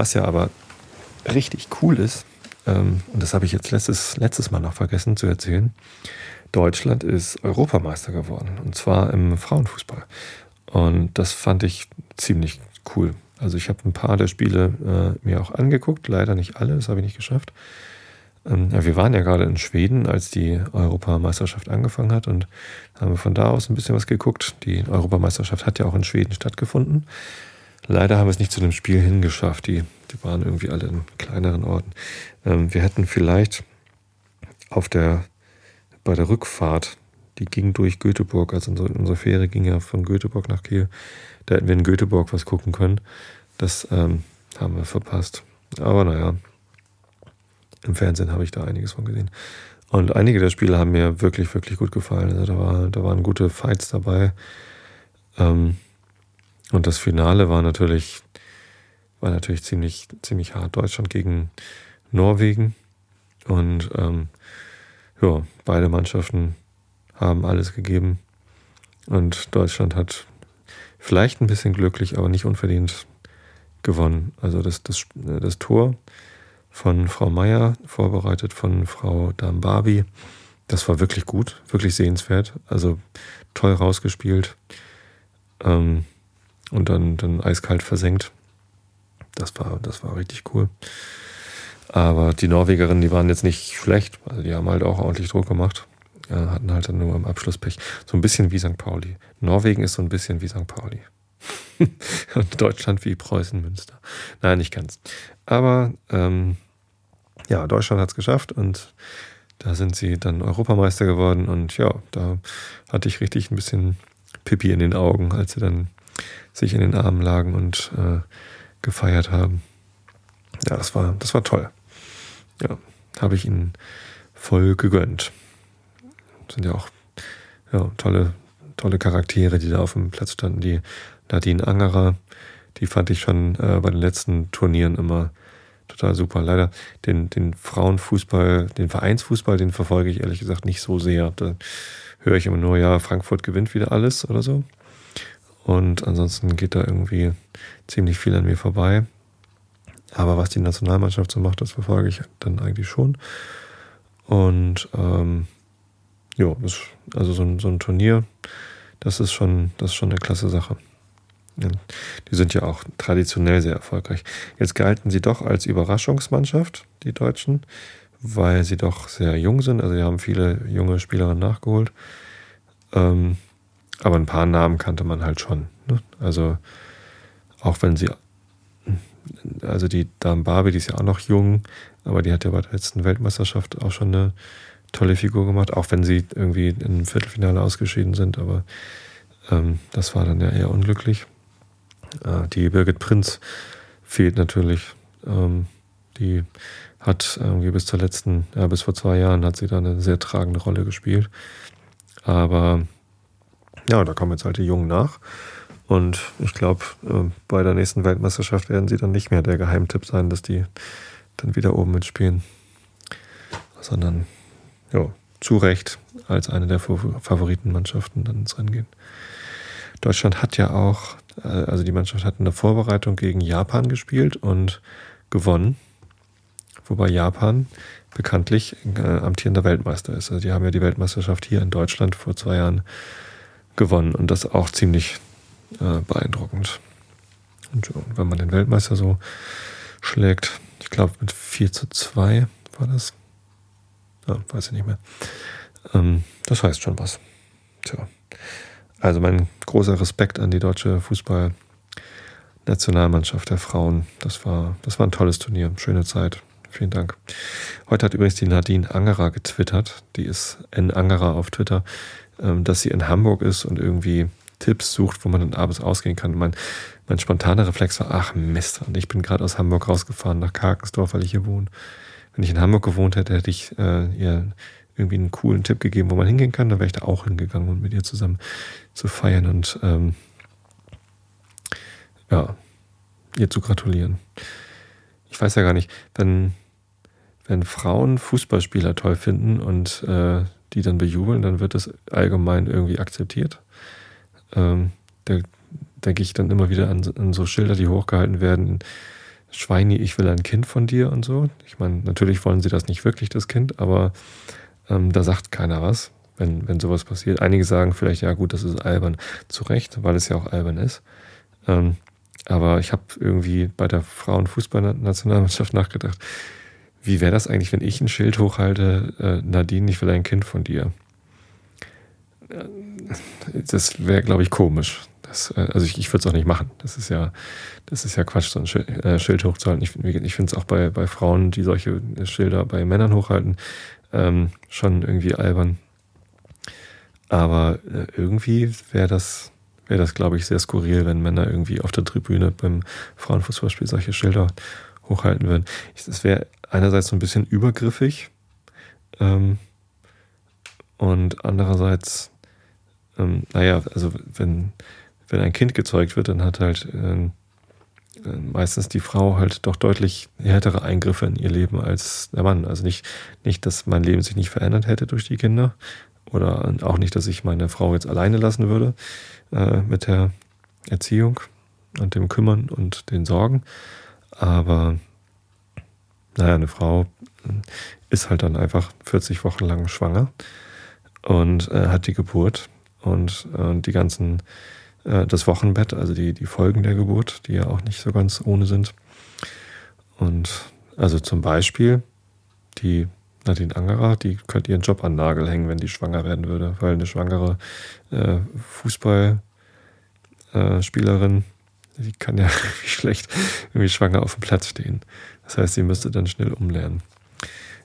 Was ja aber richtig cool ist, ähm, und das habe ich jetzt letztes, letztes Mal noch vergessen zu erzählen, Deutschland ist Europameister geworden. Und zwar im Frauenfußball. Und das fand ich ziemlich cool. Also ich habe ein paar der Spiele äh, mir auch angeguckt, leider nicht alle, das habe ich nicht geschafft. Ähm, wir waren ja gerade in Schweden, als die Europameisterschaft angefangen hat und haben von da aus ein bisschen was geguckt. Die Europameisterschaft hat ja auch in Schweden stattgefunden. Leider haben wir es nicht zu dem Spiel hingeschafft. Die, die waren irgendwie alle in kleineren Orten. Ähm, wir hätten vielleicht auf der, bei der Rückfahrt, die ging durch Göteborg, also unsere, unsere Fähre ging ja von Göteborg nach Kiel, da hätten wir in Göteborg was gucken können. Das ähm, haben wir verpasst. Aber naja, im Fernsehen habe ich da einiges von gesehen. Und einige der Spiele haben mir wirklich, wirklich gut gefallen. Also da, war, da waren gute Fights dabei. Ähm, und das Finale war natürlich, war natürlich ziemlich, ziemlich hart. Deutschland gegen Norwegen. Und ähm, ja, beide Mannschaften haben alles gegeben. Und Deutschland hat vielleicht ein bisschen glücklich, aber nicht unverdient gewonnen. Also das, das, das Tor von Frau Meier, vorbereitet von Frau Dambabi, das war wirklich gut, wirklich sehenswert. Also toll rausgespielt. Ähm, und dann, dann eiskalt versenkt. Das war, das war richtig cool. Aber die Norwegerinnen, die waren jetzt nicht schlecht. Also die haben halt auch ordentlich Druck gemacht. Ja, hatten halt dann nur im Abschluss Pech. So ein bisschen wie St. Pauli. Norwegen ist so ein bisschen wie St. Pauli. (laughs) Und Deutschland wie Preußen Münster. Nein, nicht ganz. Aber ähm, ja, Deutschland hat es geschafft und da sind sie dann Europameister geworden. Und ja, da hatte ich richtig ein bisschen Pipi in den Augen, als sie dann sich in den Armen lagen und äh, gefeiert haben. Ja, das war, das war toll. Ja, habe ich ihnen voll gegönnt. Sind ja auch ja, tolle, tolle Charaktere, die da auf dem Platz standen. Die Nadine Angerer, die fand ich schon äh, bei den letzten Turnieren immer total super. Leider den, den Frauenfußball, den Vereinsfußball, den verfolge ich ehrlich gesagt nicht so sehr. Da höre ich immer nur, ja, Frankfurt gewinnt wieder alles oder so. Und ansonsten geht da irgendwie ziemlich viel an mir vorbei. Aber was die Nationalmannschaft so macht, das verfolge ich dann eigentlich schon. Und ähm, ja, also so ein, so ein Turnier, das ist schon, das ist schon eine klasse Sache. Die sind ja auch traditionell sehr erfolgreich. Jetzt galten sie doch als Überraschungsmannschaft, die Deutschen, weil sie doch sehr jung sind. Also sie haben viele junge Spielerinnen nachgeholt. Ähm, aber ein paar Namen kannte man halt schon. Ne? Also auch wenn sie, also die Dame Barbie, die ist ja auch noch jung, aber die hat ja bei der letzten Weltmeisterschaft auch schon eine tolle Figur gemacht, auch wenn sie irgendwie im Viertelfinale ausgeschieden sind, aber ähm, das war dann ja eher unglücklich. Äh, die Birgit Prinz fehlt natürlich. Ähm, die hat irgendwie bis zur letzten, ja, bis vor zwei Jahren hat sie da eine sehr tragende Rolle gespielt. Aber ja, da kommen jetzt halt die Jungen nach. Und ich glaube, äh, bei der nächsten Weltmeisterschaft werden sie dann nicht mehr der Geheimtipp sein, dass die dann wieder oben mitspielen. Sondern, ja, zu Recht als eine der Favoritenmannschaften dann ins Rennen gehen. Deutschland hat ja auch, äh, also die Mannschaft hat in der Vorbereitung gegen Japan gespielt und gewonnen. Wobei Japan bekanntlich äh, amtierender Weltmeister ist. Also die haben ja die Weltmeisterschaft hier in Deutschland vor zwei Jahren gewonnen und das auch ziemlich äh, beeindruckend. Und wenn man den Weltmeister so schlägt, ich glaube mit 4 zu 2 war das. Ja, weiß ich nicht mehr. Ähm, das heißt schon was. Tja. Also mein großer Respekt an die deutsche Fußballnationalmannschaft der Frauen. Das war, das war ein tolles Turnier. Schöne Zeit. Vielen Dank. Heute hat übrigens die Nadine Angerer getwittert. Die ist N. Angerer auf Twitter, dass sie in Hamburg ist und irgendwie Tipps sucht, wo man dann abends ausgehen kann. Mein, mein spontaner Reflex war, ach Mist, und ich bin gerade aus Hamburg rausgefahren nach Karkensdorf, weil ich hier wohne. Wenn ich in Hamburg gewohnt hätte, hätte ich äh, ihr irgendwie einen coolen Tipp gegeben, wo man hingehen kann, dann wäre ich da auch hingegangen und mit ihr zusammen zu feiern und ähm, ja, ihr zu gratulieren. Ich weiß ja gar nicht, wenn, wenn Frauen Fußballspieler toll finden und äh, die dann bejubeln, dann wird das allgemein irgendwie akzeptiert. Ähm, da denke ich dann immer wieder an, an so Schilder, die hochgehalten werden. Schweini, ich will ein Kind von dir und so. Ich meine, natürlich wollen sie das nicht wirklich, das Kind, aber ähm, da sagt keiner was, wenn, wenn sowas passiert. Einige sagen vielleicht, ja gut, das ist albern. Zu Recht, weil es ja auch albern ist. Ähm, aber ich habe irgendwie bei der Frauenfußballnationalmannschaft nachgedacht, wie wäre das eigentlich, wenn ich ein Schild hochhalte, äh, Nadine, ich will ein Kind von dir? Äh, das wäre, glaube ich, komisch. Das, äh, also ich, ich würde es auch nicht machen. Das ist ja, das ist ja Quatsch, so ein Schild, äh, Schild hochzuhalten. Ich, ich finde es auch bei, bei Frauen, die solche Schilder bei Männern hochhalten, ähm, schon irgendwie albern. Aber äh, irgendwie wäre das, wäre das, glaube ich, sehr skurril, wenn Männer irgendwie auf der Tribüne beim Frauenfußballspiel solche Schilder hochhalten würden. Es wäre einerseits so ein bisschen übergriffig ähm, und andererseits, ähm, naja, also wenn, wenn ein Kind gezeugt wird, dann hat halt äh, meistens die Frau halt doch deutlich härtere Eingriffe in ihr Leben als der Mann. Also nicht, nicht, dass mein Leben sich nicht verändert hätte durch die Kinder oder auch nicht, dass ich meine Frau jetzt alleine lassen würde äh, mit der Erziehung und dem Kümmern und den Sorgen. Aber naja, eine Frau ist halt dann einfach 40 Wochen lang schwanger und äh, hat die Geburt und äh, die ganzen äh, das Wochenbett, also die, die Folgen der Geburt, die ja auch nicht so ganz ohne sind. Und also zum Beispiel die Nadine Angerer, die könnte ihren Job an Nagel hängen, wenn die schwanger werden würde, weil eine schwangere äh, Fußballspielerin, äh, die kann ja (laughs) schlecht irgendwie schwanger auf dem Platz stehen. Das heißt, sie müsste dann schnell umlernen.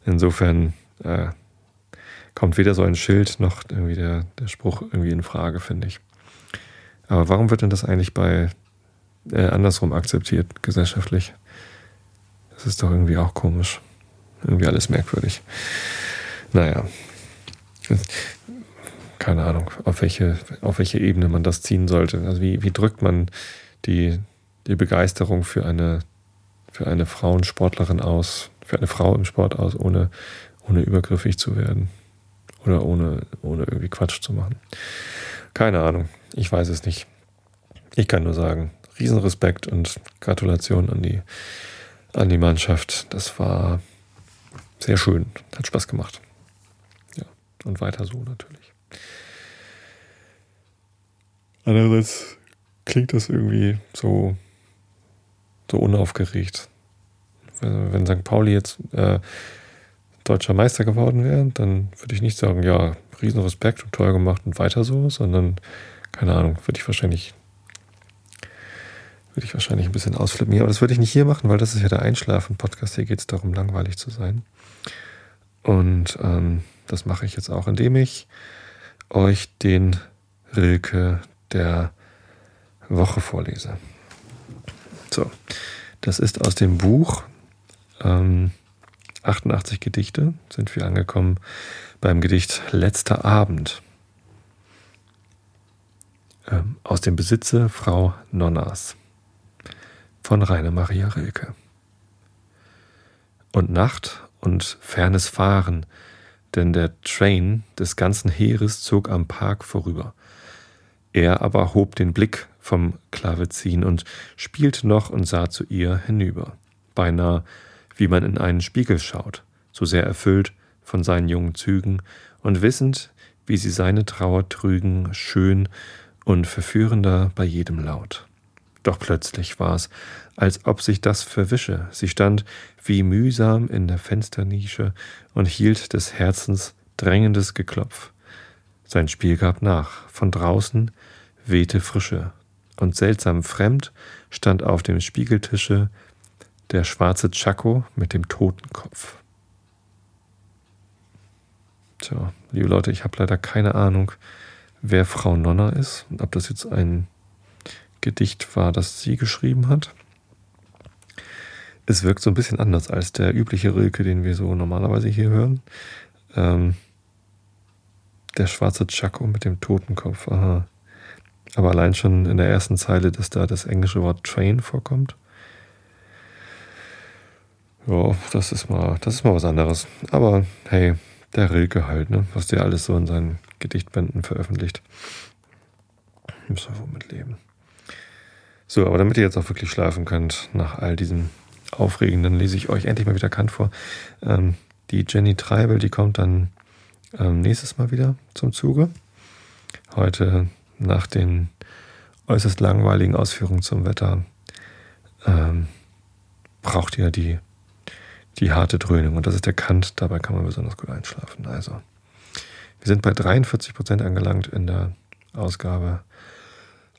Insofern äh, kommt weder so ein Schild noch irgendwie der, der Spruch irgendwie in Frage, finde ich. Aber warum wird denn das eigentlich bei äh, andersrum akzeptiert, gesellschaftlich? Das ist doch irgendwie auch komisch. Irgendwie alles merkwürdig. Naja. Keine Ahnung, auf welche, auf welche Ebene man das ziehen sollte. Also wie, wie drückt man die, die Begeisterung für eine, für eine Frauensportlerin aus, für eine Frau im Sport aus, ohne, ohne übergriffig zu werden? Oder ohne, ohne irgendwie Quatsch zu machen. Keine Ahnung. Ich weiß es nicht. Ich kann nur sagen, Riesenrespekt und Gratulation an die, an die Mannschaft. Das war sehr schön. Hat Spaß gemacht. Ja, und weiter so natürlich. Andererseits klingt das irgendwie so, so unaufgeregt. Wenn St. Pauli jetzt äh, deutscher Meister geworden wäre, dann würde ich nicht sagen, ja, Riesenrespekt und toll gemacht und weiter so, sondern keine Ahnung, würde ich wahrscheinlich würde ich wahrscheinlich ein bisschen ausflippen. Aber das würde ich nicht hier machen, weil das ist ja der Einschlafen-Podcast. Hier geht es darum, langweilig zu sein. Und ähm, das mache ich jetzt auch, indem ich euch den Rilke der Woche vorlese. So, das ist aus dem Buch ähm, 88 Gedichte. Sind wir angekommen beim Gedicht Letzter Abend ähm, aus dem Besitze Frau Nonnas von Rainer Maria Rilke. Und Nacht und fernes Fahren, denn der Train des ganzen Heeres zog am Park vorüber. Er aber hob den Blick vom Klavezin und spielte noch und sah zu ihr hinüber, beinahe wie man in einen Spiegel schaut, so sehr erfüllt von seinen jungen Zügen und wissend, wie sie seine Trauer trügen, schön und verführender bei jedem Laut. Doch plötzlich war es, als ob sich das verwische. Sie stand wie mühsam in der Fensternische und hielt des Herzens drängendes Geklopf. Sein Spiel gab nach. Von draußen wehte Frische. Und seltsam fremd stand auf dem Spiegeltische der schwarze Chaco mit dem Totenkopf. Tja, liebe Leute, ich habe leider keine Ahnung, wer Frau Nonna ist und ob das jetzt ein Gedicht war, das sie geschrieben hat. Es wirkt so ein bisschen anders als der übliche Rilke, den wir so normalerweise hier hören. Ähm, der schwarze Chaco mit dem Totenkopf, aha. Aber allein schon in der ersten Zeile, dass da das englische Wort Train vorkommt. Ja, das ist mal, das ist mal was anderes. Aber hey, der Rilke halt, ne? Was der alles so in seinen Gedichtbänden veröffentlicht. Müssen wir wohl mit leben. So, aber damit ihr jetzt auch wirklich schlafen könnt, nach all diesem Aufregenden, lese ich euch endlich mal wieder Kant vor. Ähm, die Jenny Treibel, die kommt dann ähm, nächstes Mal wieder zum Zuge. Heute nach den äußerst langweiligen Ausführungen zum Wetter ähm, braucht ihr die, die harte Dröhnung. Und das ist der Kant, dabei kann man besonders gut einschlafen. Also, wir sind bei 43 Prozent angelangt in der Ausgabe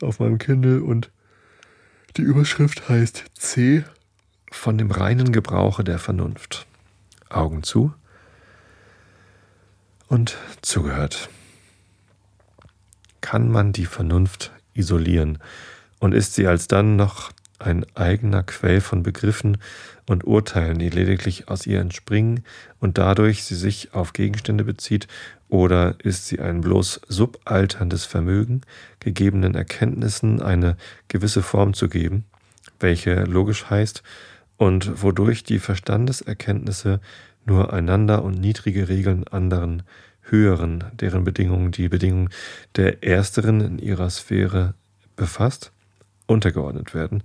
auf meinem Kindle und die Überschrift heißt C von dem reinen Gebrauche der Vernunft. Augen zu und zugehört. Kann man die Vernunft isolieren und ist sie alsdann noch ein eigener Quell von Begriffen und Urteilen, die lediglich aus ihr entspringen und dadurch sie sich auf Gegenstände bezieht, oder ist sie ein bloß subalterndes Vermögen, gegebenen Erkenntnissen eine gewisse Form zu geben, welche logisch heißt und wodurch die Verstandeserkenntnisse nur einander und niedrige Regeln anderen höheren, deren Bedingungen die Bedingungen der ersteren in ihrer Sphäre befasst, untergeordnet werden,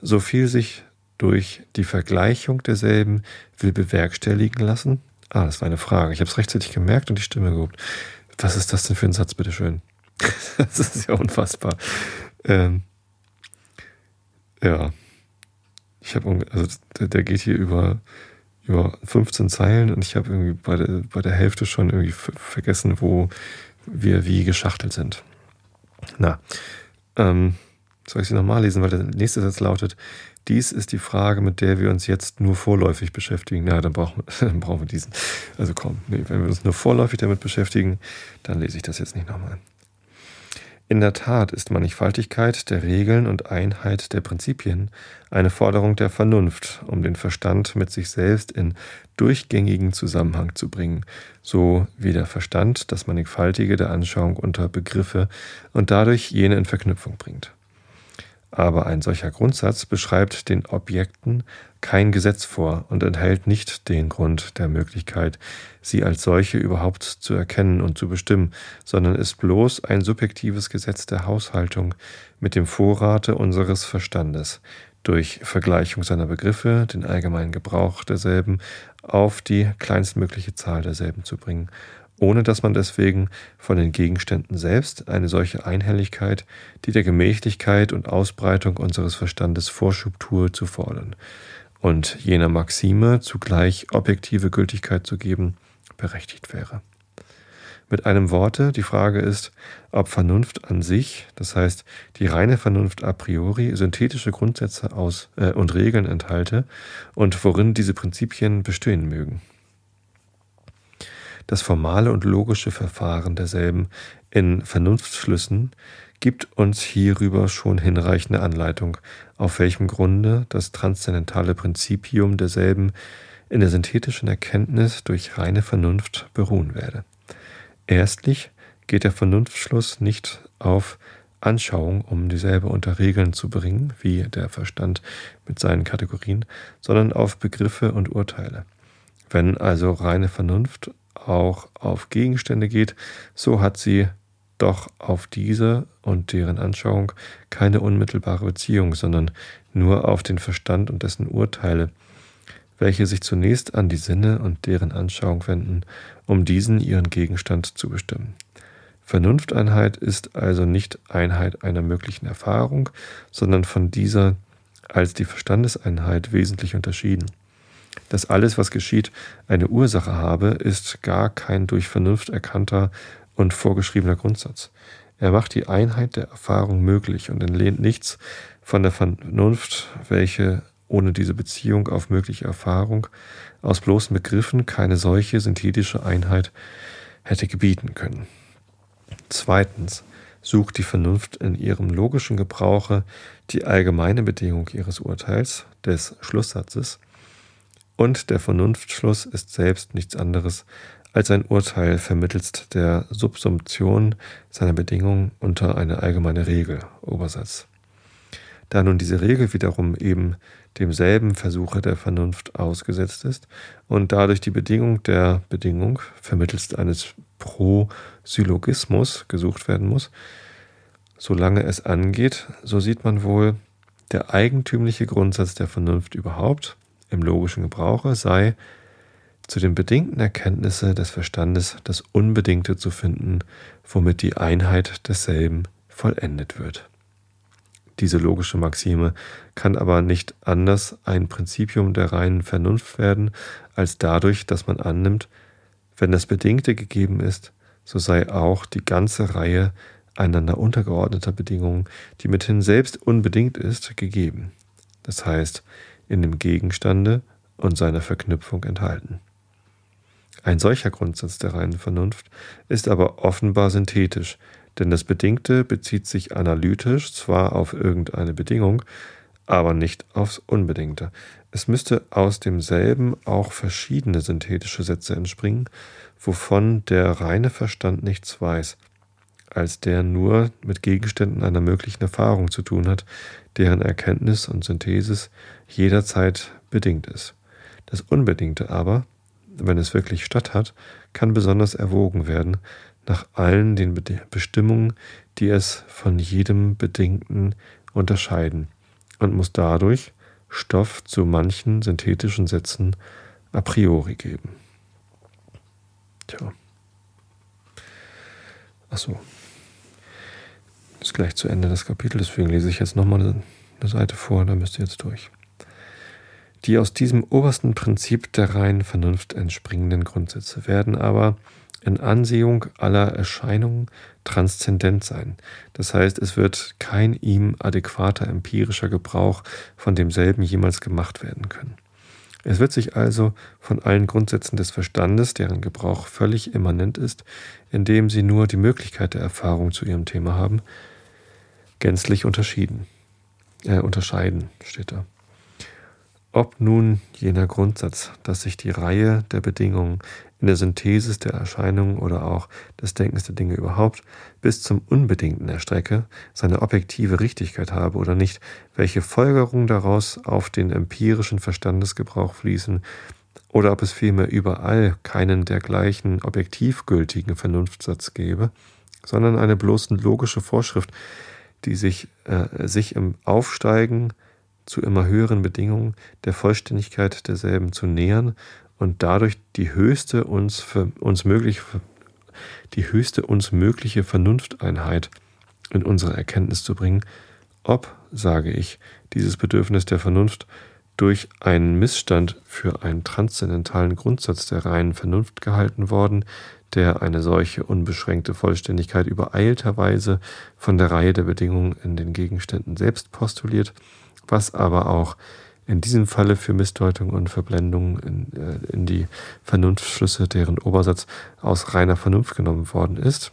so viel sich durch die Vergleichung derselben will bewerkstelligen lassen? Ah, das war eine Frage. Ich habe es rechtzeitig gemerkt und die Stimme gehobt. Was ist das denn für ein Satz, bitteschön? (laughs) das ist ja unfassbar. Ähm, ja. Ich habe, also der, der, geht hier über, über 15 Zeilen und ich habe irgendwie bei der, bei der Hälfte schon irgendwie vergessen, wo wir wie geschachtelt sind. Na, ähm, soll ich sie nochmal lesen, weil der nächste Satz lautet, dies ist die Frage, mit der wir uns jetzt nur vorläufig beschäftigen. Na, dann brauchen, wir, (laughs) dann brauchen wir diesen. Also komm, nee, wenn wir uns nur vorläufig damit beschäftigen, dann lese ich das jetzt nicht nochmal. In der Tat ist Mannigfaltigkeit der Regeln und Einheit der Prinzipien eine Forderung der Vernunft, um den Verstand mit sich selbst in durchgängigen Zusammenhang zu bringen, so wie der Verstand das Mannigfaltige der Anschauung unter Begriffe und dadurch jene in Verknüpfung bringt. Aber ein solcher Grundsatz beschreibt den Objekten kein Gesetz vor und enthält nicht den Grund der Möglichkeit, sie als solche überhaupt zu erkennen und zu bestimmen, sondern ist bloß ein subjektives Gesetz der Haushaltung mit dem Vorrate unseres Verstandes, durch Vergleichung seiner Begriffe den allgemeinen Gebrauch derselben auf die kleinstmögliche Zahl derselben zu bringen ohne dass man deswegen von den Gegenständen selbst eine solche Einhelligkeit, die der Gemächlichkeit und Ausbreitung unseres Verstandes Vorschub tue, zu fordern und jener Maxime zugleich objektive Gültigkeit zu geben, berechtigt wäre. Mit einem Worte, die Frage ist, ob Vernunft an sich, das heißt die reine Vernunft a priori, synthetische Grundsätze aus äh, und Regeln enthalte und worin diese Prinzipien bestehen mögen das formale und logische Verfahren derselben in Vernunftschlüssen gibt uns hierüber schon hinreichende Anleitung, auf welchem Grunde das transzendentale Prinzipium derselben in der synthetischen Erkenntnis durch reine Vernunft beruhen werde. Erstlich geht der Vernunftschluss nicht auf Anschauung, um dieselbe unter Regeln zu bringen, wie der Verstand mit seinen Kategorien, sondern auf Begriffe und Urteile. Wenn also reine Vernunft auch auf Gegenstände geht, so hat sie doch auf diese und deren Anschauung keine unmittelbare Beziehung, sondern nur auf den Verstand und dessen Urteile, welche sich zunächst an die Sinne und deren Anschauung wenden, um diesen ihren Gegenstand zu bestimmen. Vernunfteinheit ist also nicht Einheit einer möglichen Erfahrung, sondern von dieser als die Verstandeseinheit wesentlich unterschieden. Dass alles, was geschieht, eine Ursache habe, ist gar kein durch Vernunft erkannter und vorgeschriebener Grundsatz. Er macht die Einheit der Erfahrung möglich und entlehnt nichts von der Vernunft, welche ohne diese Beziehung auf mögliche Erfahrung aus bloßen Begriffen keine solche synthetische Einheit hätte gebieten können. Zweitens sucht die Vernunft in ihrem logischen Gebrauche die allgemeine Bedingung ihres Urteils, des Schlusssatzes, und der Vernunftschluss ist selbst nichts anderes als ein Urteil vermittelst der Subsumption seiner Bedingungen unter eine allgemeine Regel, Obersatz. Da nun diese Regel wiederum eben demselben Versuche der Vernunft ausgesetzt ist und dadurch die Bedingung der Bedingung vermittelst eines Prosyllogismus gesucht werden muss, solange es angeht, so sieht man wohl, der eigentümliche Grundsatz der Vernunft überhaupt im logischen Gebrauche sei, zu den bedingten Erkenntnisse des Verstandes das Unbedingte zu finden, womit die Einheit desselben vollendet wird. Diese logische Maxime kann aber nicht anders ein Prinzipium der reinen Vernunft werden, als dadurch, dass man annimmt, wenn das Bedingte gegeben ist, so sei auch die ganze Reihe einander untergeordneter Bedingungen, die mithin selbst unbedingt ist, gegeben. Das heißt, in dem Gegenstande und seiner Verknüpfung enthalten. Ein solcher Grundsatz der reinen Vernunft ist aber offenbar synthetisch, denn das Bedingte bezieht sich analytisch zwar auf irgendeine Bedingung, aber nicht aufs Unbedingte. Es müsste aus demselben auch verschiedene synthetische Sätze entspringen, wovon der reine Verstand nichts weiß, als der nur mit Gegenständen einer möglichen Erfahrung zu tun hat, deren Erkenntnis und Synthesis jederzeit bedingt ist. Das Unbedingte aber, wenn es wirklich statt hat, kann besonders erwogen werden, nach allen den Bestimmungen, die es von jedem Bedingten unterscheiden und muss dadurch Stoff zu manchen synthetischen Sätzen a priori geben. Tja. Achso. Ist gleich zu Ende des Kapitels, deswegen lese ich jetzt nochmal eine Seite vor, da müsst ihr jetzt durch. Die aus diesem obersten Prinzip der reinen Vernunft entspringenden Grundsätze werden aber in Ansehung aller Erscheinungen transzendent sein. Das heißt, es wird kein ihm adäquater empirischer Gebrauch von demselben jemals gemacht werden können. Es wird sich also von allen Grundsätzen des Verstandes, deren Gebrauch völlig immanent ist, indem sie nur die Möglichkeit der Erfahrung zu ihrem Thema haben, gänzlich unterschieden, äh, unterscheiden, steht da. Ob nun jener Grundsatz, dass sich die Reihe der Bedingungen in der Synthesis der Erscheinungen oder auch des Denkens der Dinge überhaupt bis zum Unbedingten erstrecke, seine objektive Richtigkeit habe oder nicht, welche Folgerungen daraus auf den empirischen Verstandesgebrauch fließen, oder ob es vielmehr überall keinen dergleichen objektiv gültigen Vernunftsatz gebe, sondern eine bloß logische Vorschrift, die sich, äh, sich im Aufsteigen zu immer höheren Bedingungen der Vollständigkeit derselben zu nähern und dadurch die höchste uns, für uns möglich, die höchste uns mögliche Vernunfteinheit in unsere Erkenntnis zu bringen, ob, sage ich, dieses Bedürfnis der Vernunft durch einen Missstand für einen transzendentalen Grundsatz der reinen Vernunft gehalten worden, der eine solche unbeschränkte Vollständigkeit übereilterweise von der Reihe der Bedingungen in den Gegenständen selbst postuliert, was aber auch in diesem Falle für Missdeutung und Verblendung in, äh, in die Vernunftschlüsse, deren Obersatz aus reiner Vernunft genommen worden ist,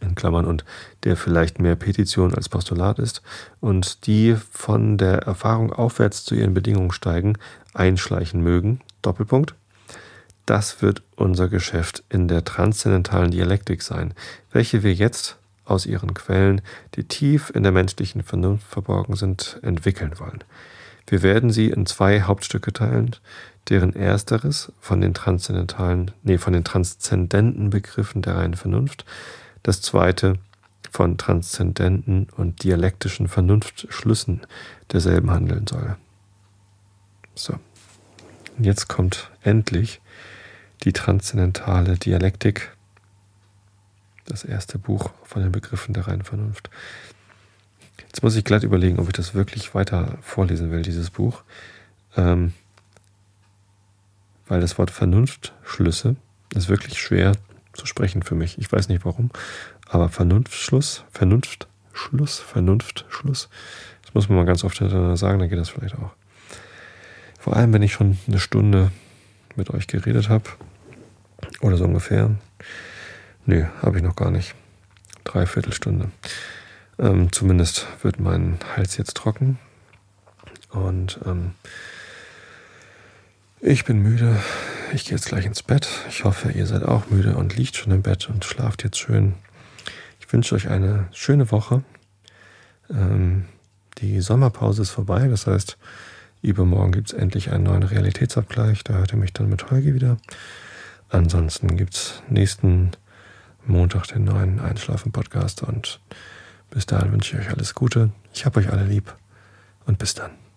in Klammern und der vielleicht mehr Petition als Postulat ist, und die von der Erfahrung aufwärts zu ihren Bedingungen steigen, einschleichen mögen, Doppelpunkt. Das wird unser Geschäft in der transzendentalen Dialektik sein, welche wir jetzt aus ihren Quellen, die tief in der menschlichen Vernunft verborgen sind, entwickeln wollen. Wir werden sie in zwei Hauptstücke teilen, deren ersteres von den transzendentalen, nee, von den transzendenten Begriffen der reinen Vernunft, das zweite von transzendenten und dialektischen Vernunftschlüssen derselben handeln soll. So, jetzt kommt endlich die transzendentale Dialektik, das erste Buch von den Begriffen der reinen Vernunft. Jetzt muss ich glatt überlegen, ob ich das wirklich weiter vorlesen will, dieses Buch. Ähm, weil das Wort Vernunftschlüsse ist wirklich schwer zu sprechen für mich. Ich weiß nicht warum, aber Vernunftschluss, Vernunftschluss, Vernunftschluss, das muss man mal ganz oft sagen, dann geht das vielleicht auch. Vor allem, wenn ich schon eine Stunde mit euch geredet habe, oder so ungefähr. Nö, habe ich noch gar nicht. Dreiviertelstunde. Ähm, zumindest wird mein Hals jetzt trocken. Und ähm, ich bin müde. Ich gehe jetzt gleich ins Bett. Ich hoffe, ihr seid auch müde und liegt schon im Bett und schlaft jetzt schön. Ich wünsche euch eine schöne Woche. Ähm, die Sommerpause ist vorbei. Das heißt, übermorgen gibt es endlich einen neuen Realitätsabgleich. Da hört ihr mich dann mit Holgi wieder. Ansonsten gibt es nächsten Montag den neuen Einschlafen-Podcast und bis dahin wünsche ich euch alles Gute. Ich habe euch alle lieb und bis dann.